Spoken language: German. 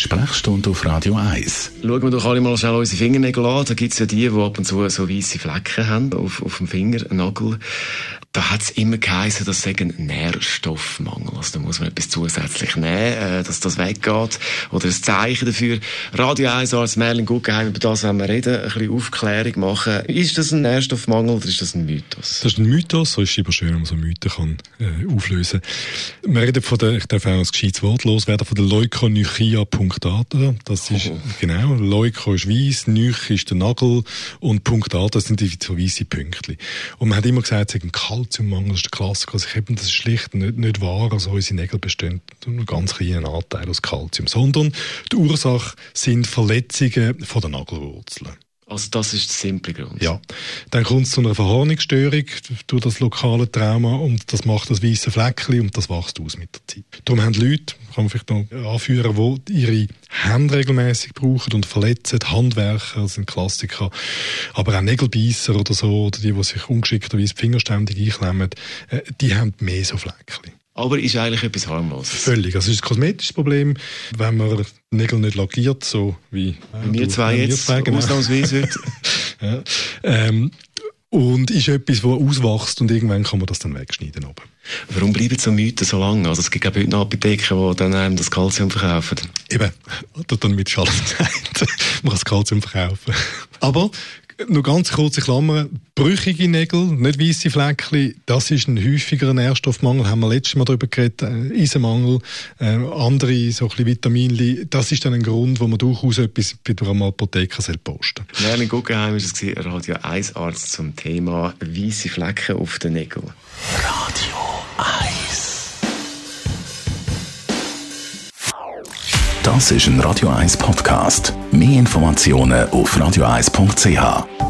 Sprechstunde auf Radio 1. Schauen wir doch alle mal schnell unsere Fingernägel an. Da gibt es ja die, die ab und zu so weiße Flecken haben auf, auf dem Fingernagel. Da hat es immer geheißen, das sei ein Nährstoffmangel. Also da muss man etwas zusätzlich nehmen, äh, dass das weggeht. Oder ein Zeichen dafür. Radio 1 als Merlin Guggenheim, über das wenn wir reden, ein bisschen Aufklärung machen. Ist das ein Nährstoffmangel oder ist das ein Mythos? Das ist ein Mythos, so ist es immer schön, wenn man so Mythen kann, äh, auflösen Wir reden von der, ich darf auch ein gescheites Wort loswerden, von der Leukonychia punctata. Das ist, Oh. genau, Leuko ist weiss, Nych ist der Nagel und punctata sind die so weisse Pünktchen. Und man hat immer gesagt, es sei ein Kalziummangel, das ist der Klassiker. Also ich eben, das ist schlicht nicht, nicht wahr. Also unsere Nägel bestehen nur einen ganz kleinen Anteil aus Kalzium, sondern die Ursache sind Verletzungen von der Nagelwurzeln. Also das ist der simple Grund. Ja. Dann kommt es zu einer Verhornungsstörung durch das lokale Trauma und das macht das weiße Fleckchen und das wächst aus mit der Zeit. Darum haben Leute, kann man vielleicht noch anführen, die ihre Hände regelmäßig brauchen und verletzen, Handwerker sind Klassiker, aber auch Nägelbeißer oder so, oder die, die sich ungeschickterweise die Finger ständig einklemmen, äh, die haben mehr so Fleckchen. Aber ist eigentlich etwas harmloses. Völlig. Also es ist ein kosmetisches Problem, wenn man die Nägel nicht lackiert, so wie Wir zwei wir jetzt, genau. ausnahmsweise heute. Ja. Ähm, und ist etwas, das auswächst und irgendwann kann man das dann wegschneiden. Aber. Warum bleiben so Mythen so lange? Also es gibt ich heute noch Apotheken, die dann einem das Kalzium verkaufen. Eben, oder dann mit Schaden gesagt, man kann das Kalzium verkaufen. Aber noch ganz kurze Klammer, brüchige Nägel, nicht weiße Fleckchen, das ist ein häufigerer Nährstoffmangel, haben wir letztes Mal darüber geredet, äh, Eisenmangel, äh, andere so ein bisschen Vitaminli, das ist dann ein Grund, wo man durchaus etwas bei der Apotheke soll posten Merlin Guggenheim war es, Radio 1 Arzt zum Thema weiße Flecken auf den Nägeln. Radio 1. Das ist ein Radio 1 Podcast. Mehr Informationen auf radio1.ch.